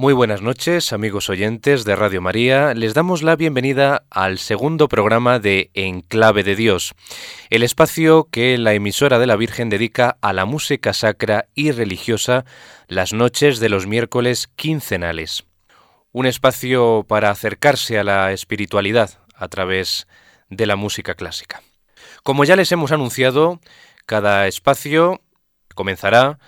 Muy buenas noches, amigos oyentes de Radio María. Les damos la bienvenida al segundo programa de Enclave de Dios, el espacio que la emisora de la Virgen dedica a la música sacra y religiosa las noches de los miércoles quincenales. Un espacio para acercarse a la espiritualidad a través de la música clásica. Como ya les hemos anunciado, cada espacio comenzará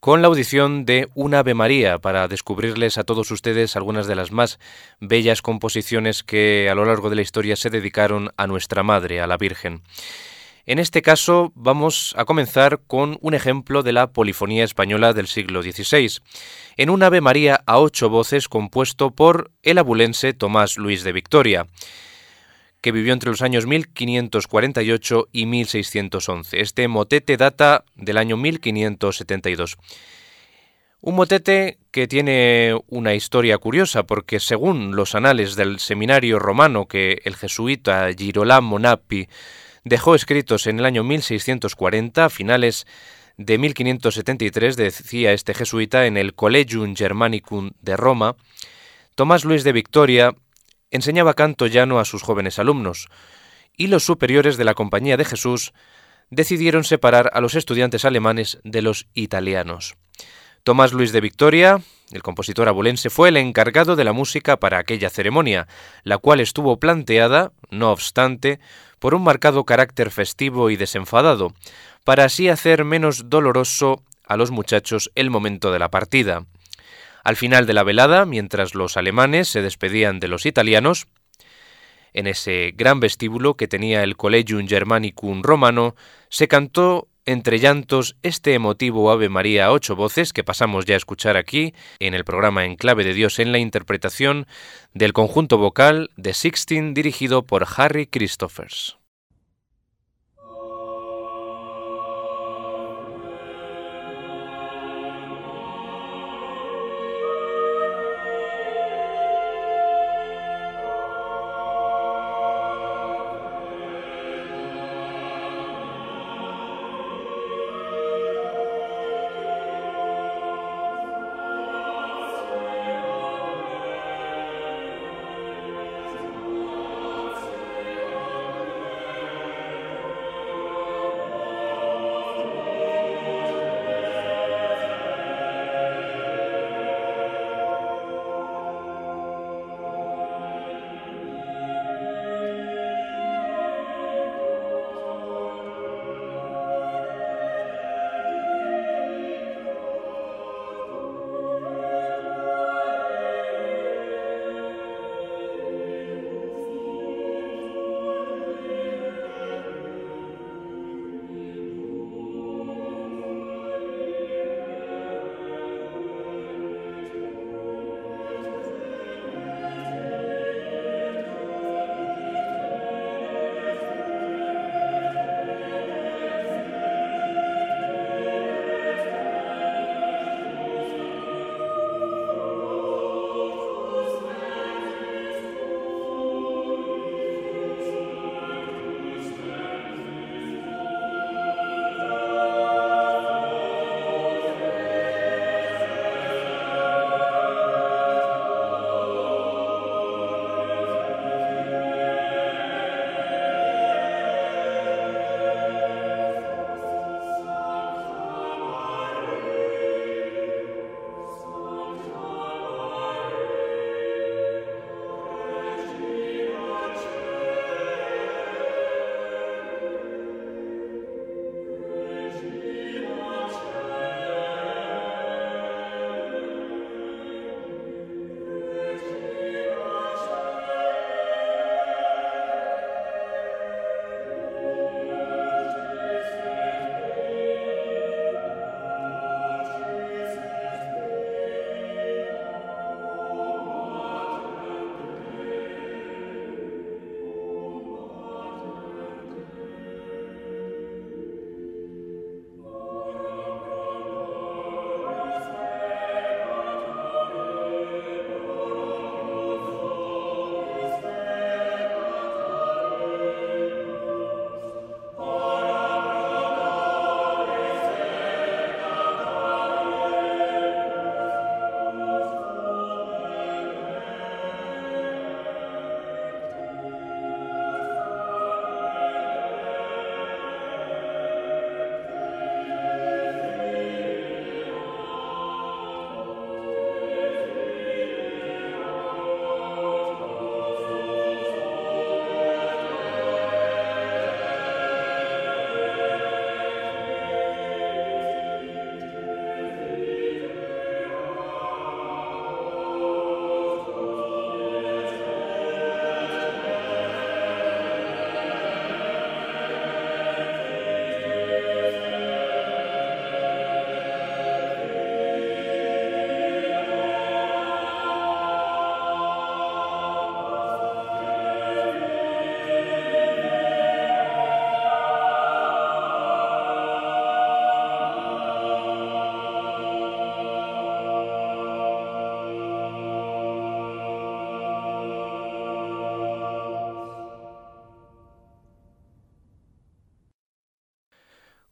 con la audición de un Ave María para descubrirles a todos ustedes algunas de las más bellas composiciones que a lo largo de la historia se dedicaron a nuestra Madre, a la Virgen. En este caso vamos a comenzar con un ejemplo de la polifonía española del siglo XVI, en un Ave María a ocho voces compuesto por el abulense Tomás Luis de Victoria que vivió entre los años 1548 y 1611. Este motete data del año 1572. Un motete que tiene una historia curiosa porque según los anales del seminario romano que el jesuita Girolamo Nappi dejó escritos en el año 1640, a finales de 1573, decía este jesuita en el Collegium Germanicum de Roma, Tomás Luis de Victoria enseñaba canto llano a sus jóvenes alumnos, y los superiores de la Compañía de Jesús decidieron separar a los estudiantes alemanes de los italianos. Tomás Luis de Victoria, el compositor abulense, fue el encargado de la música para aquella ceremonia, la cual estuvo planteada, no obstante, por un marcado carácter festivo y desenfadado, para así hacer menos doloroso a los muchachos el momento de la partida. Al final de la velada, mientras los alemanes se despedían de los italianos, en ese gran vestíbulo que tenía el Collegium Germanicum romano, se cantó entre llantos este emotivo Ave María a ocho voces que pasamos ya a escuchar aquí en el programa En Clave de Dios en la interpretación del conjunto vocal de Sixteen dirigido por Harry Christophers.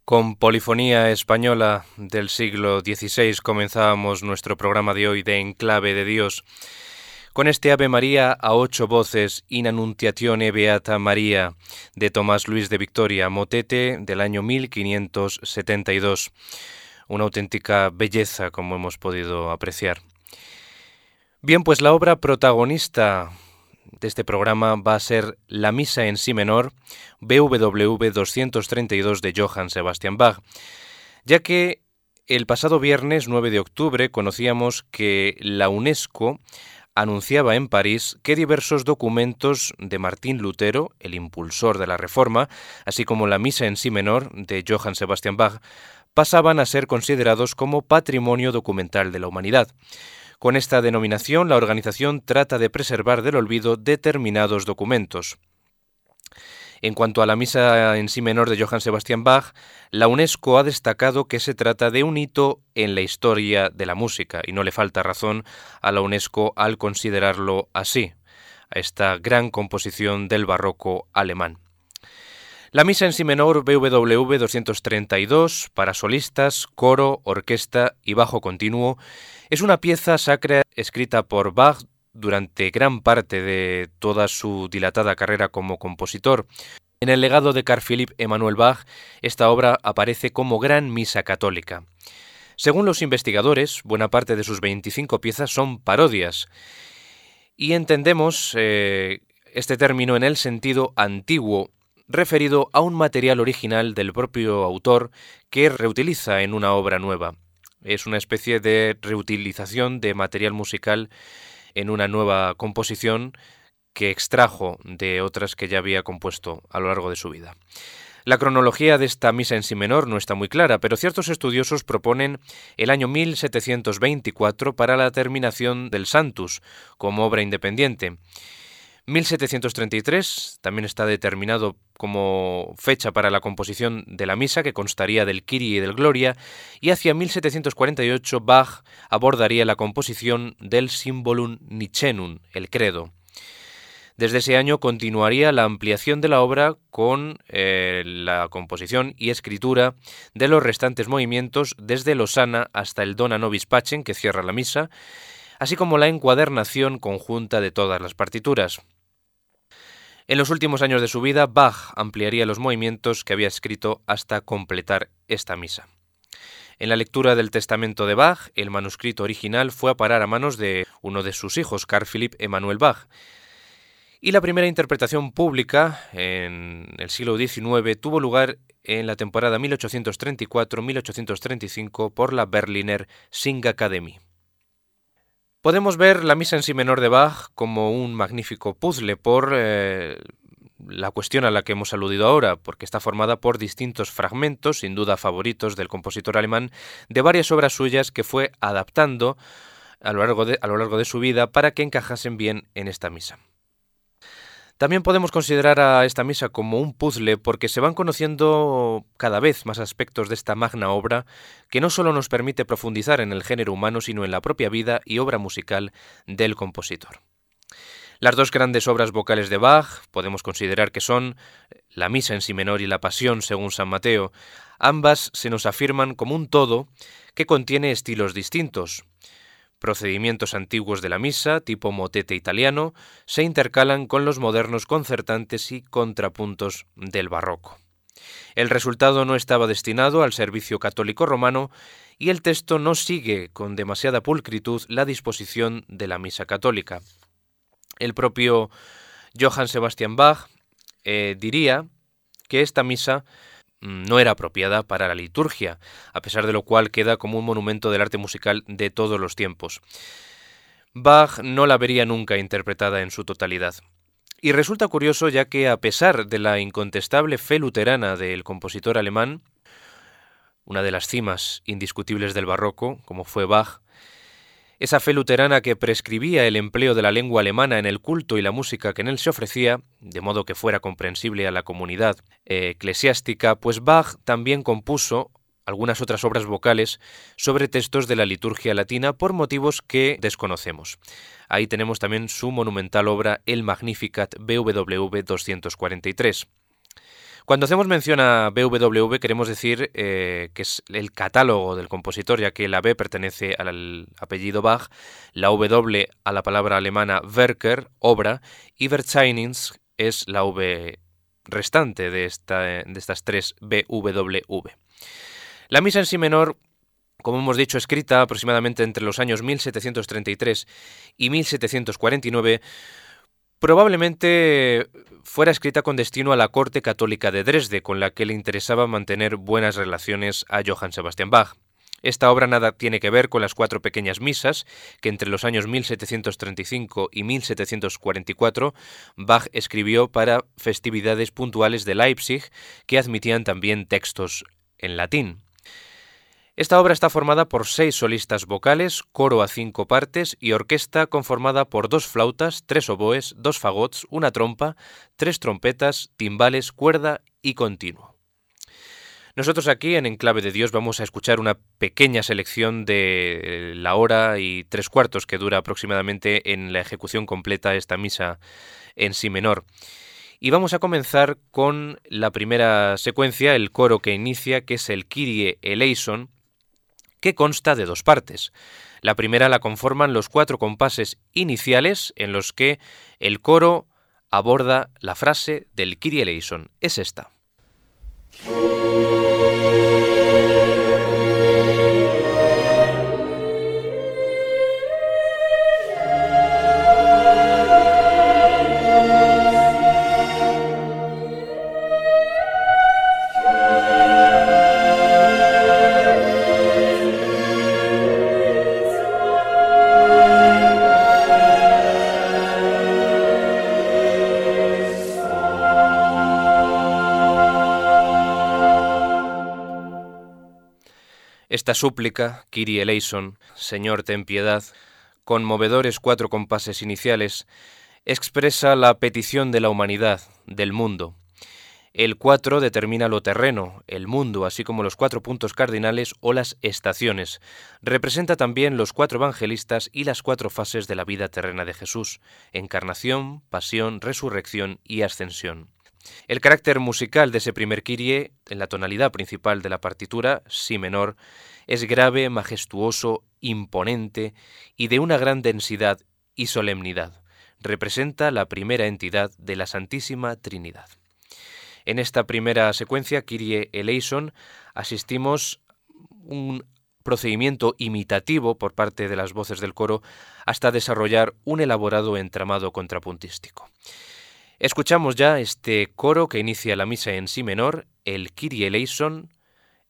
Con Polifonía Española del siglo XVI comenzábamos nuestro programa de hoy de Enclave de Dios. Con este Ave María a ocho voces, In Annuntiatione Beata María, de Tomás Luis de Victoria, motete del año 1572. Una auténtica belleza, como hemos podido apreciar. Bien, pues la obra protagonista de este programa va a ser la Misa en Si menor, BWV 232 de Johann Sebastian Bach, ya que el pasado viernes 9 de octubre conocíamos que la UNESCO anunciaba en París que diversos documentos de Martín Lutero, el impulsor de la Reforma, así como la Misa en Si menor de Johann Sebastian Bach, pasaban a ser considerados como patrimonio documental de la humanidad. Con esta denominación, la organización trata de preservar del olvido determinados documentos. En cuanto a la misa en sí menor de Johann Sebastian Bach, la UNESCO ha destacado que se trata de un hito en la historia de la música, y no le falta razón a la UNESCO al considerarlo así, a esta gran composición del barroco alemán. La misa en sí menor BWV 232 para solistas, coro, orquesta y bajo continuo es una pieza sacra escrita por Bach durante gran parte de toda su dilatada carrera como compositor. En el legado de Carl Philipp Emanuel Bach, esta obra aparece como gran misa católica. Según los investigadores, buena parte de sus 25 piezas son parodias. Y entendemos eh, este término en el sentido antiguo, referido a un material original del propio autor que reutiliza en una obra nueva. Es una especie de reutilización de material musical en una nueva composición que extrajo de otras que ya había compuesto a lo largo de su vida. La cronología de esta misa en si menor no está muy clara, pero ciertos estudiosos proponen el año 1724 para la terminación del Santus como obra independiente. 1733 también está determinado como fecha para la composición de la misa, que constaría del Kyrie y del Gloria, y hacia 1748 Bach abordaría la composición del Symbolum Nichenum, el Credo. Desde ese año continuaría la ampliación de la obra con eh, la composición y escritura de los restantes movimientos desde Losana hasta el Dona Nobis Pacem, que cierra la misa, así como la encuadernación conjunta de todas las partituras. En los últimos años de su vida, Bach ampliaría los movimientos que había escrito hasta completar esta misa. En la lectura del testamento de Bach, el manuscrito original fue a parar a manos de uno de sus hijos, Carl Philipp Emanuel Bach, y la primera interpretación pública en el siglo XIX tuvo lugar en la temporada 1834-1835 por la Berliner Singakademie. Podemos ver la misa en si menor de Bach como un magnífico puzzle por eh, la cuestión a la que hemos aludido ahora, porque está formada por distintos fragmentos, sin duda favoritos del compositor alemán, de varias obras suyas que fue adaptando a lo largo de, a lo largo de su vida para que encajasen bien en esta misa. También podemos considerar a esta misa como un puzzle porque se van conociendo cada vez más aspectos de esta magna obra que no solo nos permite profundizar en el género humano, sino en la propia vida y obra musical del compositor. Las dos grandes obras vocales de Bach podemos considerar que son la Misa en Si menor y la Pasión según San Mateo. Ambas se nos afirman como un todo que contiene estilos distintos, Procedimientos antiguos de la misa, tipo motete italiano, se intercalan con los modernos concertantes y contrapuntos del barroco. El resultado no estaba destinado al servicio católico romano y el texto no sigue con demasiada pulcritud la disposición de la misa católica. El propio Johann Sebastian Bach eh, diría que esta misa no era apropiada para la liturgia, a pesar de lo cual queda como un monumento del arte musical de todos los tiempos. Bach no la vería nunca interpretada en su totalidad. Y resulta curioso ya que a pesar de la incontestable fe luterana del compositor alemán, una de las cimas indiscutibles del barroco, como fue Bach, esa fe luterana que prescribía el empleo de la lengua alemana en el culto y la música que en él se ofrecía, de modo que fuera comprensible a la comunidad eh, eclesiástica, pues Bach también compuso algunas otras obras vocales sobre textos de la liturgia latina por motivos que desconocemos. Ahí tenemos también su monumental obra El Magnificat BWV 243. Cuando hacemos mención a BWV queremos decir eh, que es el catálogo del compositor, ya que la B pertenece al apellido Bach, la W a la palabra alemana Werker, obra, y Verzeichnis es la V restante de, esta, de estas tres BWV. La misa en sí menor como hemos dicho, escrita aproximadamente entre los años 1733 y 1749, Probablemente fuera escrita con destino a la corte católica de Dresde, con la que le interesaba mantener buenas relaciones a Johann Sebastian Bach. Esta obra nada tiene que ver con las cuatro pequeñas misas que entre los años 1735 y 1744 Bach escribió para festividades puntuales de Leipzig que admitían también textos en latín. Esta obra está formada por seis solistas vocales, coro a cinco partes y orquesta conformada por dos flautas, tres oboes, dos fagots, una trompa, tres trompetas, timbales, cuerda y continuo. Nosotros aquí en Enclave de Dios vamos a escuchar una pequeña selección de la hora y tres cuartos que dura aproximadamente en la ejecución completa esta misa en si menor. Y vamos a comenzar con la primera secuencia, el coro que inicia, que es el Kyrie eleison, que consta de dos partes. La primera la conforman los cuatro compases iniciales en los que el coro aborda la frase del Kyrie eleison. Es esta. Esta súplica, Kyrie eleison, Señor ten piedad, conmovedores cuatro compases iniciales, expresa la petición de la humanidad, del mundo. El cuatro determina lo terreno, el mundo, así como los cuatro puntos cardinales o las estaciones. Representa también los cuatro evangelistas y las cuatro fases de la vida terrena de Jesús, encarnación, pasión, resurrección y ascensión. El carácter musical de ese primer Kyrie, en la tonalidad principal de la partitura, si menor, es grave, majestuoso, imponente y de una gran densidad y solemnidad. Representa la primera entidad de la Santísima Trinidad. En esta primera secuencia, Kyrie eleison, asistimos un procedimiento imitativo por parte de las voces del coro hasta desarrollar un elaborado entramado contrapuntístico. Escuchamos ya este coro que inicia la misa en si menor, el Kyrie eleison,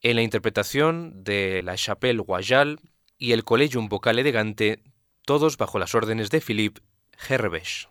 en la interpretación de la Chapelle Royale y el Collegium Vocal Elegante, todos bajo las órdenes de Philippe Herbech.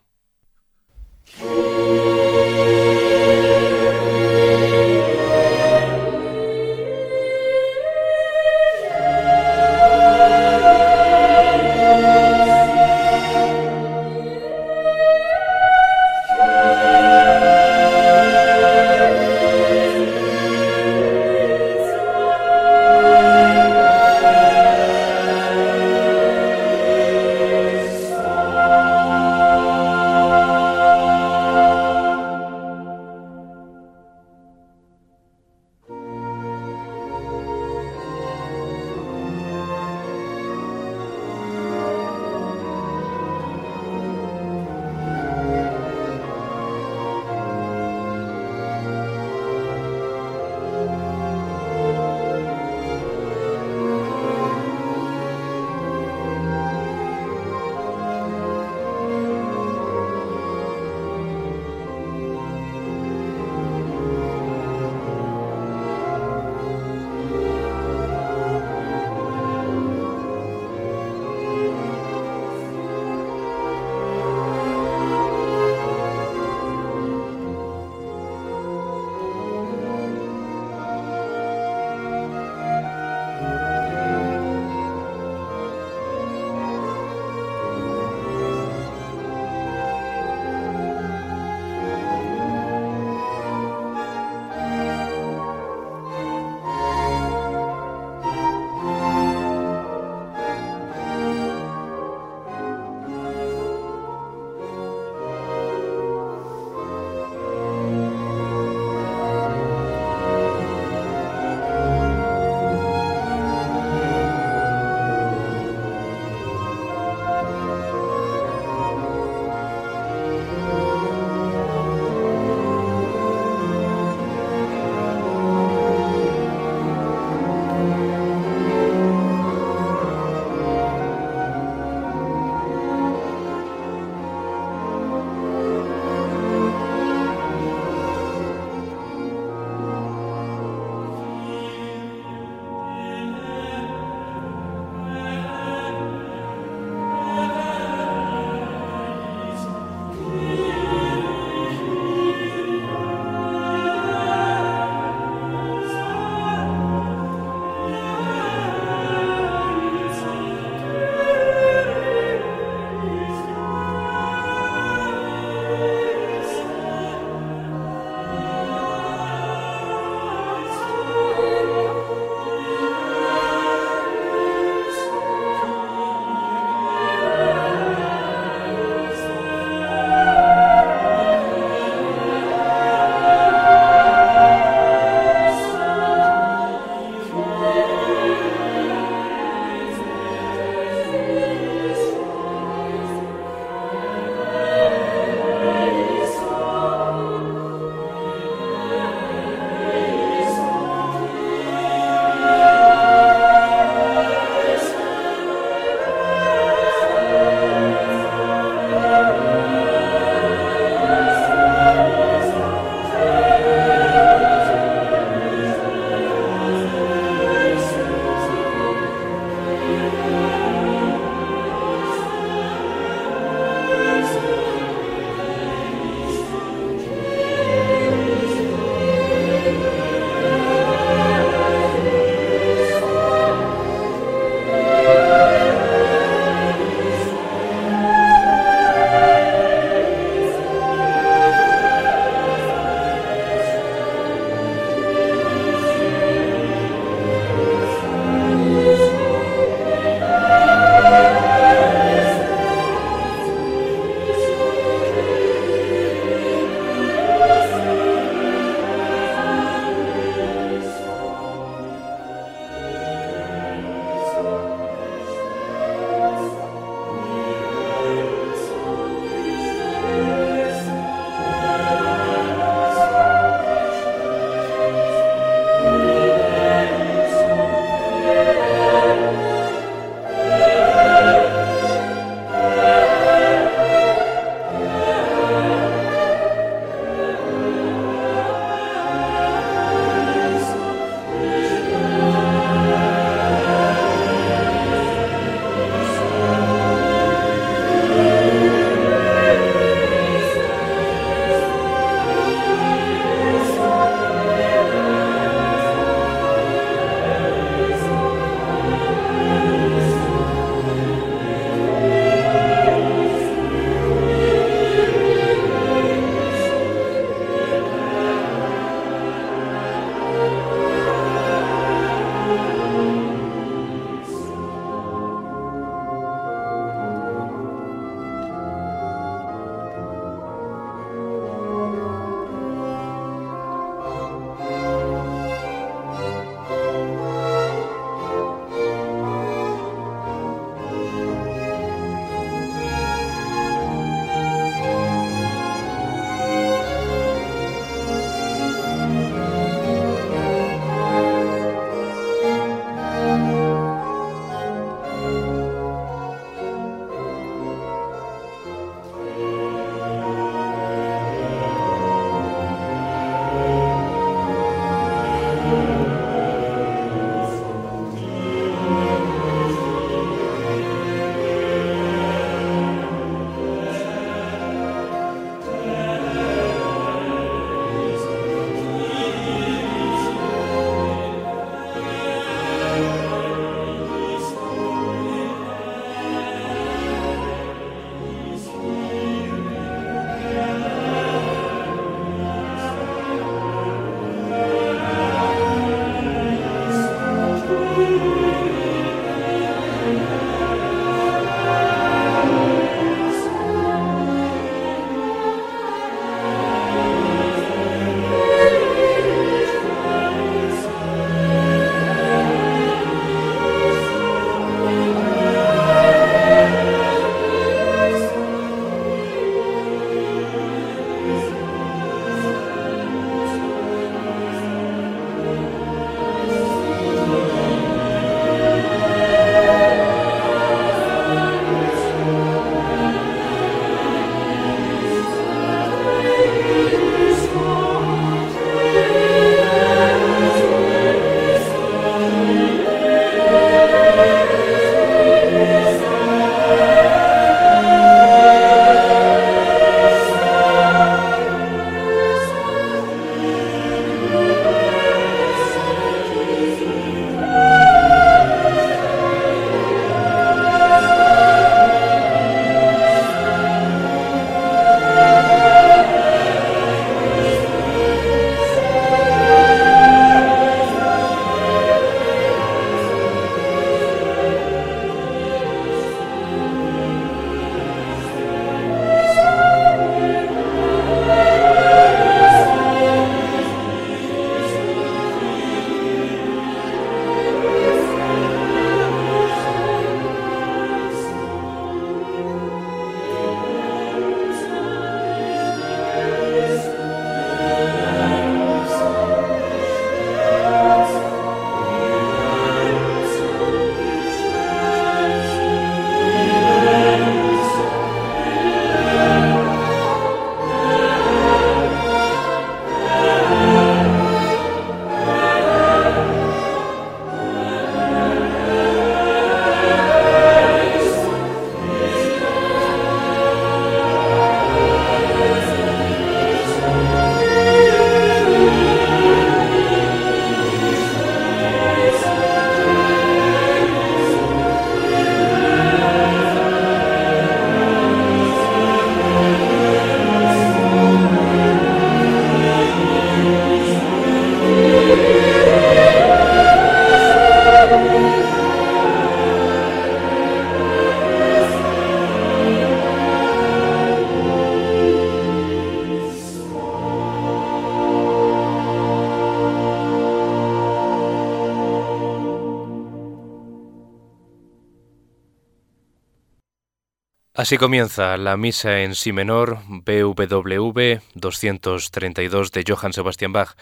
Así comienza la misa en si menor BWV 232 de Johann Sebastian Bach,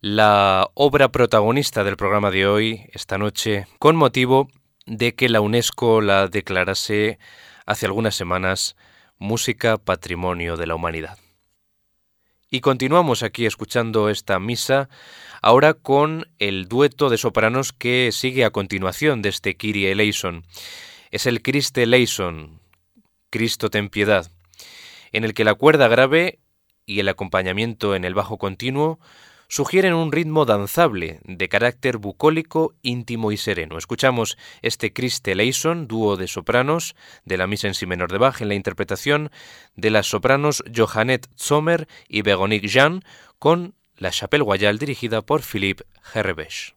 la obra protagonista del programa de hoy, esta noche, con motivo de que la UNESCO la declarase hace algunas semanas Música Patrimonio de la Humanidad. Y continuamos aquí escuchando esta misa, ahora con el dueto de sopranos que sigue a continuación de este Kyrie eleison. Es el Christe eleison, Cristo ten piedad, en el que la cuerda grave y el acompañamiento en el bajo continuo sugieren un ritmo danzable de carácter bucólico, íntimo y sereno. Escuchamos este Christe Leison, dúo de sopranos de la misa en si menor de Bach en la interpretación de las sopranos Johannet Sommer y Begonique Jean con la Chapelle Royale dirigida por Philippe Herrebesch.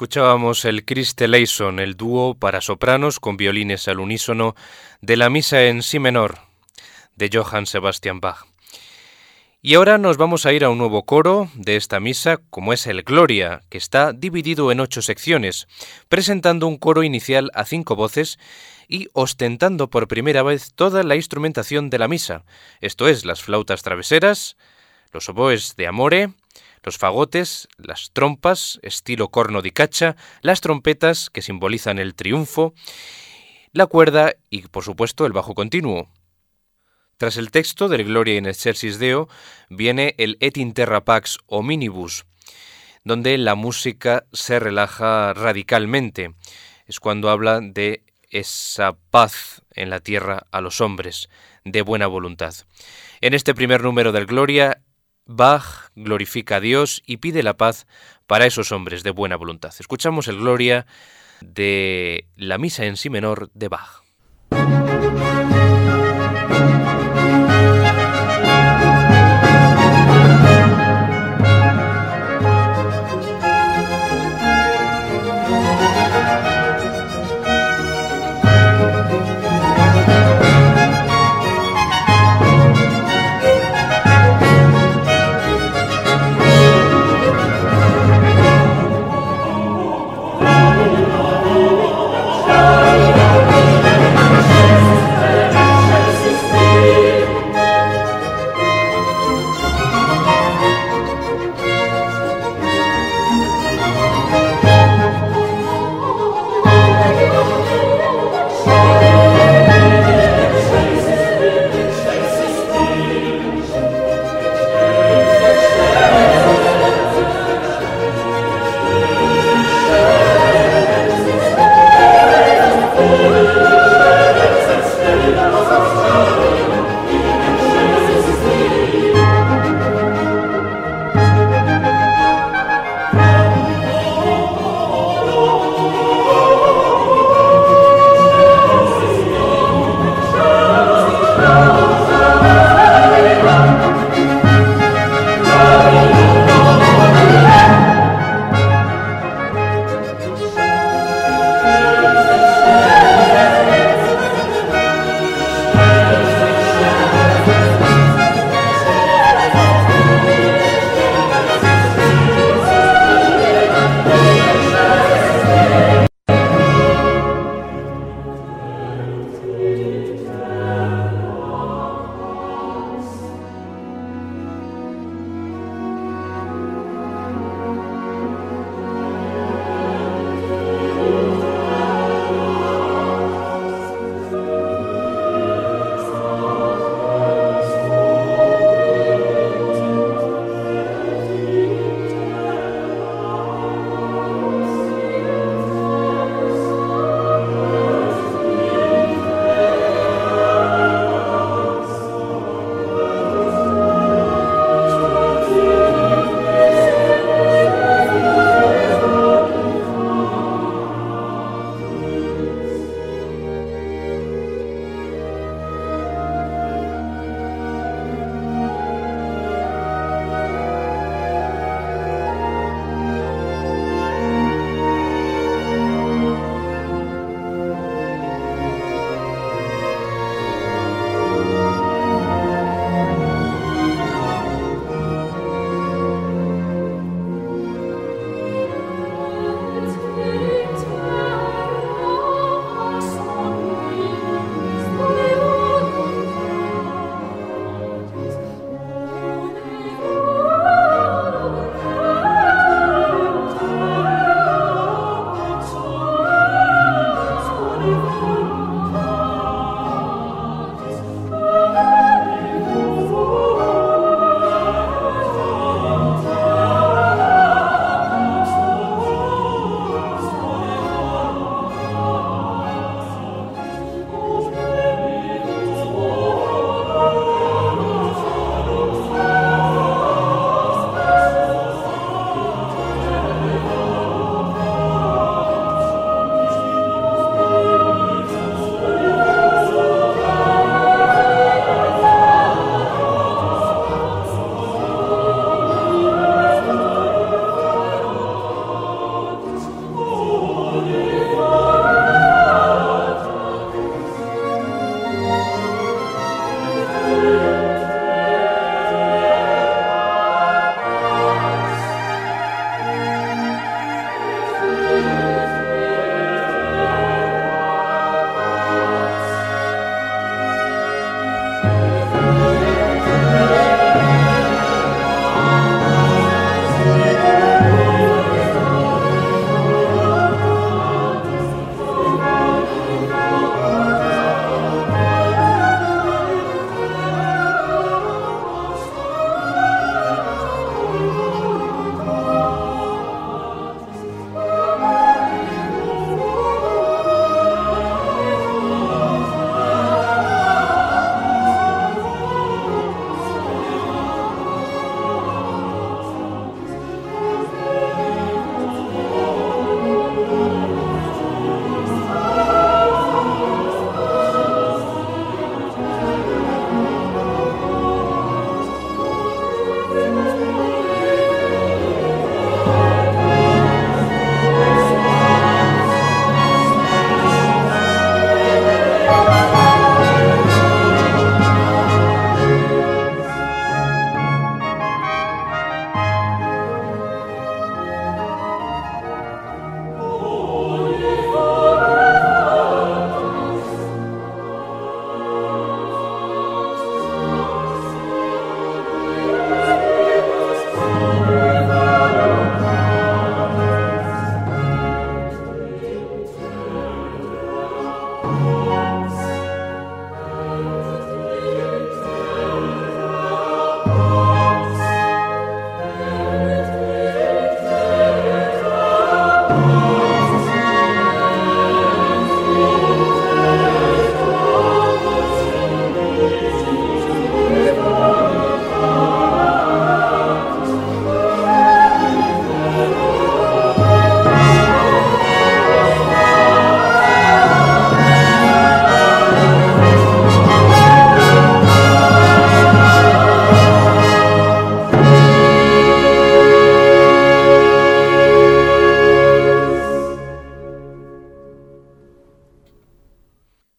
Escuchábamos el Christe Leison, el dúo para sopranos con violines al unísono de la misa en si menor de Johann Sebastian Bach. Y ahora nos vamos a ir a un nuevo coro de esta misa, como es el Gloria, que está dividido en ocho secciones, presentando un coro inicial a cinco voces y ostentando por primera vez toda la instrumentación de la misa, esto es, las flautas traveseras, los oboes de amore, los fagotes, las trompas, estilo corno di cacha, las trompetas, que simbolizan el triunfo, la cuerda y, por supuesto, el bajo continuo. Tras el texto del Gloria in excelsis Deo viene el Et interra pax hominibus, donde la música se relaja radicalmente. Es cuando habla de esa paz en la tierra a los hombres, de buena voluntad. En este primer número del Gloria, Bach glorifica a Dios y pide la paz para esos hombres de buena voluntad. Escuchamos el Gloria de la misa en sí menor de Bach.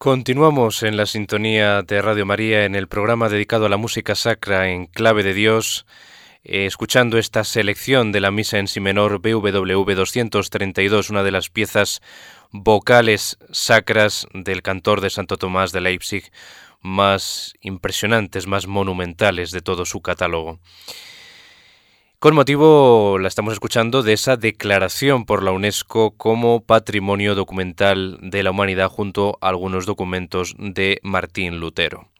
Continuamos en la sintonía de Radio María en el programa dedicado a la música sacra en clave de Dios, eh, escuchando esta selección de la misa en si menor BWV 232, una de las piezas vocales sacras del cantor de Santo Tomás de Leipzig más impresionantes, más monumentales de todo su catálogo. Con motivo, la estamos escuchando, de esa declaración por la UNESCO como Patrimonio Documental de la Humanidad junto a algunos documentos de Martín Lutero.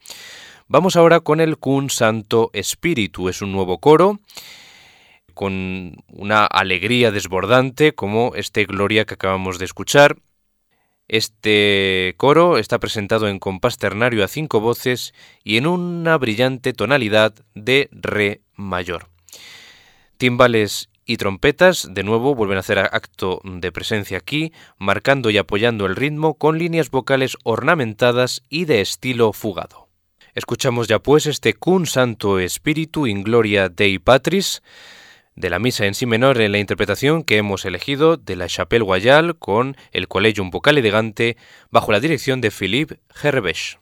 Vamos ahora con el Cun Santo Espíritu. Es un nuevo coro con una alegría desbordante como este Gloria que acabamos de escuchar. Este coro está presentado en compás ternario a cinco voces y en una brillante tonalidad de Re mayor. Timbales y trompetas de nuevo vuelven a hacer acto de presencia aquí, marcando y apoyando el ritmo con líneas vocales ornamentadas y de estilo fugado. Escuchamos ya pues este Cun Santo Espíritu in Gloria Dei Patris de la misa en sí menor en la interpretación que hemos elegido de la Chapelle Royale con el Collegium Vocal Elegante bajo la dirección de Philippe Herbech.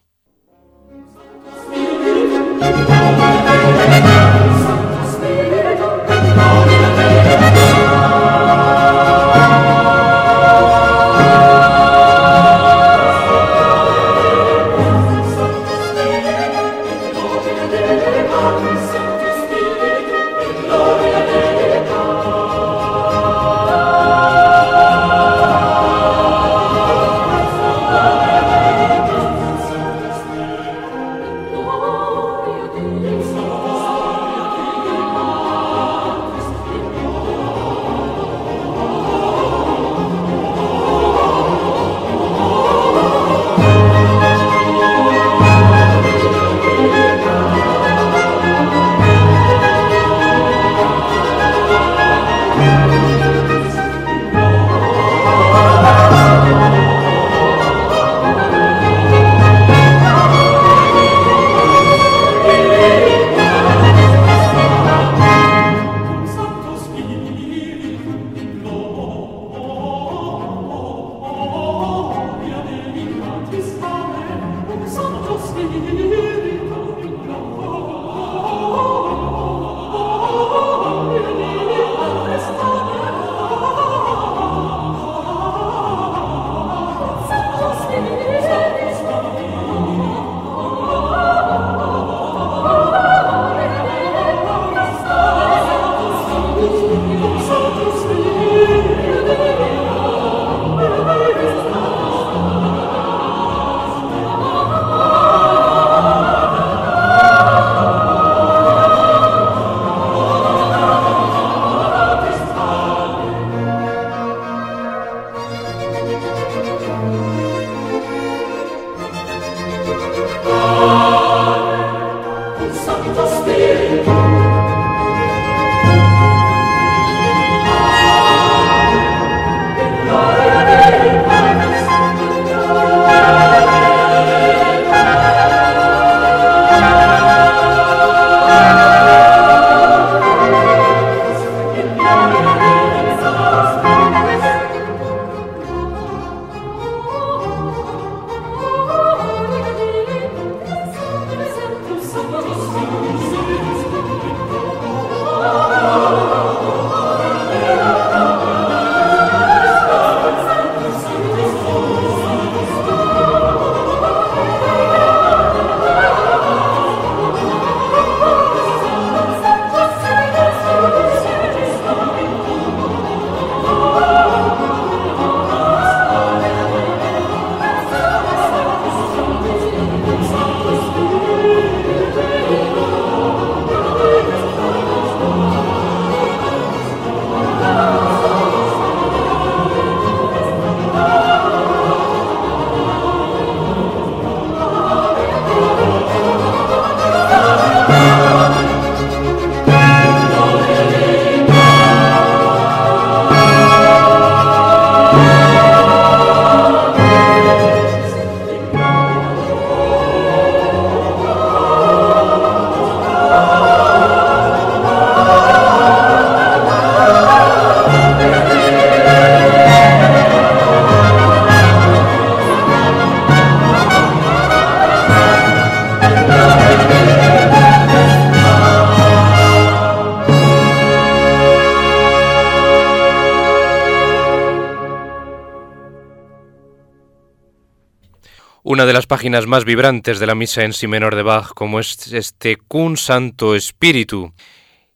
De las páginas más vibrantes de la misa en si menor de Bach, como es este Cun Santo Espíritu.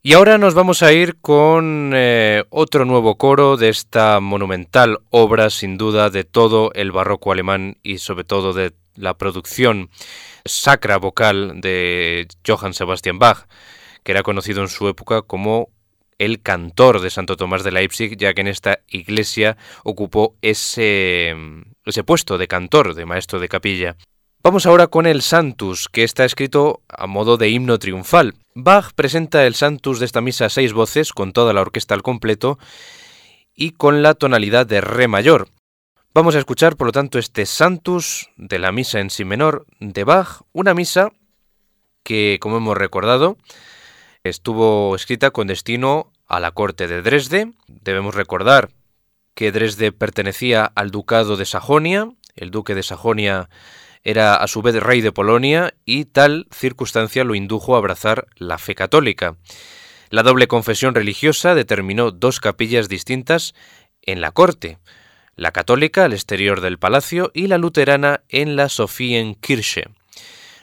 Y ahora nos vamos a ir con eh, otro nuevo coro de esta monumental obra, sin duda, de todo el barroco alemán y sobre todo de la producción sacra vocal de Johann Sebastian Bach, que era conocido en su época como el cantor de Santo Tomás de Leipzig, ya que en esta iglesia ocupó ese, ese puesto de cantor, de maestro de capilla. Vamos ahora con el Santus, que está escrito a modo de himno triunfal. Bach presenta el Santus de esta misa a seis voces, con toda la orquesta al completo, y con la tonalidad de Re mayor. Vamos a escuchar, por lo tanto, este Santus de la misa en Si menor de Bach, una misa que, como hemos recordado, estuvo escrita con destino a la corte de Dresde. Debemos recordar que Dresde pertenecía al ducado de Sajonia, el duque de Sajonia era a su vez rey de Polonia y tal circunstancia lo indujo a abrazar la fe católica. La doble confesión religiosa determinó dos capillas distintas en la corte, la católica al exterior del palacio y la luterana en la Sophenkirche.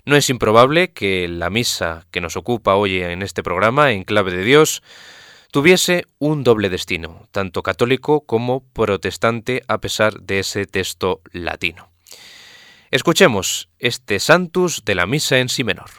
No es improbable que la misa que nos ocupa hoy en este programa, en clave de Dios, tuviese un doble destino, tanto católico como protestante a pesar de ese texto latino. Escuchemos este Santus de la misa en si menor.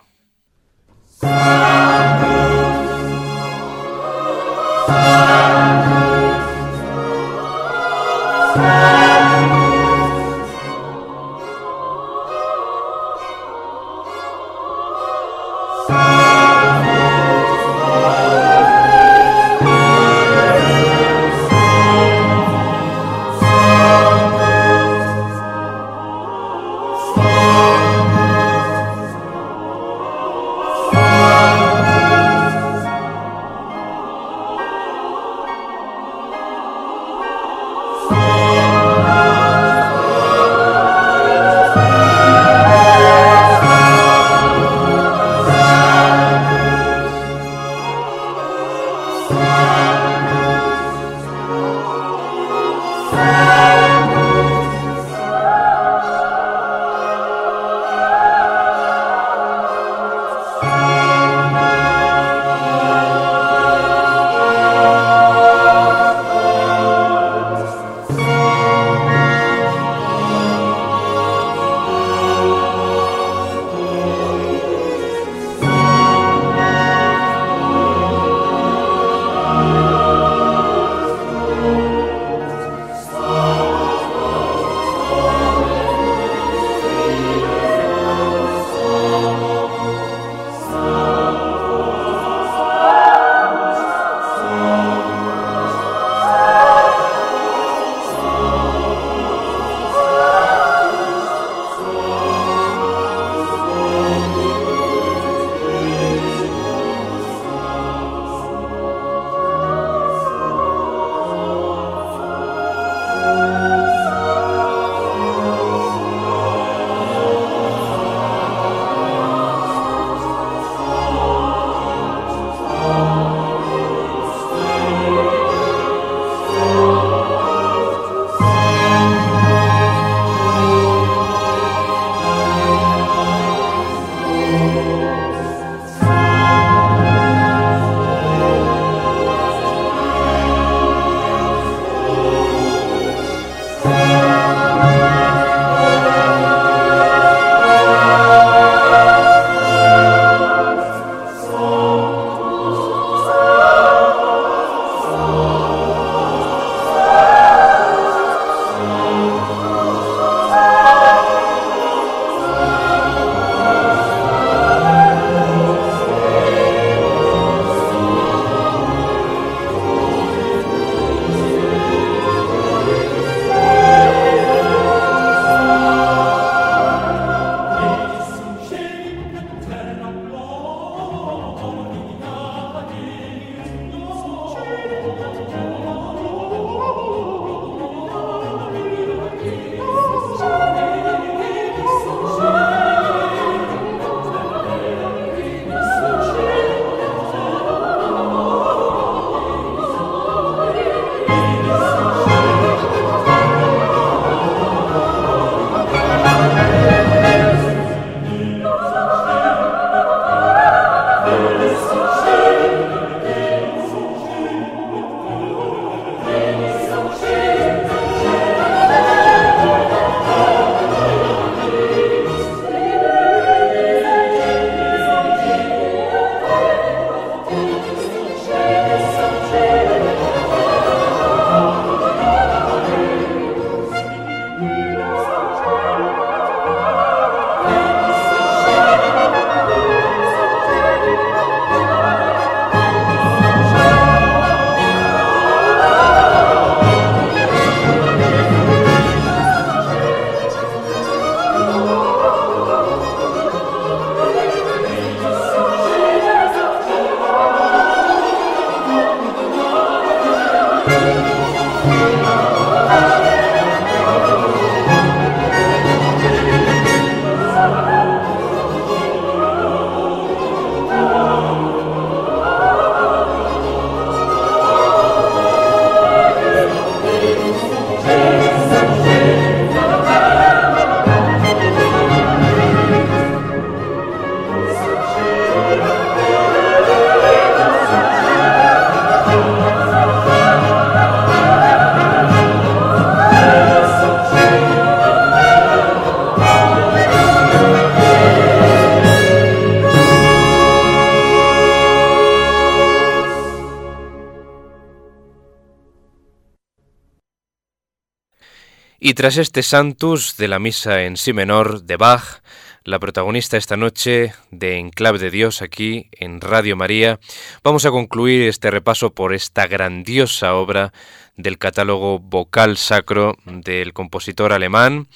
Y tras este Santus de la misa en si menor de Bach, la protagonista esta noche de Enclave de Dios aquí en Radio María, vamos a concluir este repaso por esta grandiosa obra del catálogo vocal sacro del compositor alemán,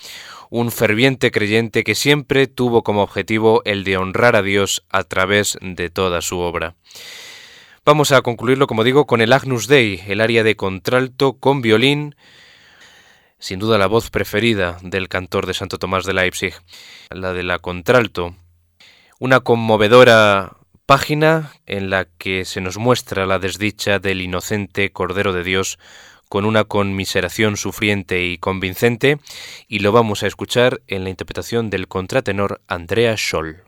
un ferviente creyente que siempre tuvo como objetivo el de honrar a Dios a través de toda su obra. Vamos a concluirlo, como digo, con el Agnus Dei, el área de contralto con violín, sin duda la voz preferida del cantor de Santo Tomás de Leipzig, la de la contralto. Una conmovedora página en la que se nos muestra la desdicha del inocente Cordero de Dios con una conmiseración sufriente y convincente, y lo vamos a escuchar en la interpretación del contratenor Andrea Scholl.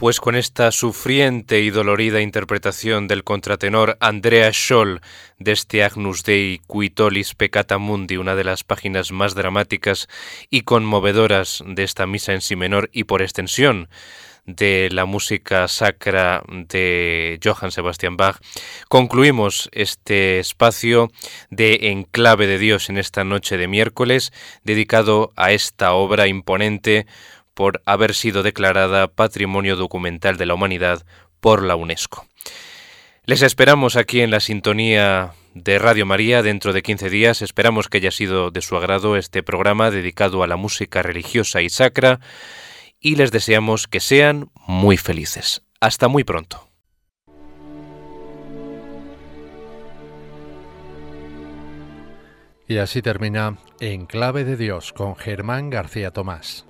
Pues con esta sufriente y dolorida interpretación del contratenor Andrea Scholl de este Agnus Dei Quitolis Peccata Mundi, una de las páginas más dramáticas y conmovedoras de esta misa en si menor y por extensión de la música sacra de Johann Sebastian Bach, concluimos este espacio de Enclave de Dios en esta noche de miércoles, dedicado a esta obra imponente por haber sido declarada Patrimonio Documental de la Humanidad por la UNESCO. Les esperamos aquí en la sintonía de Radio María dentro de 15 días. Esperamos que haya sido de su agrado este programa dedicado a la música religiosa y sacra y les deseamos que sean muy felices. Hasta muy pronto. Y así termina En Clave de Dios con Germán García Tomás.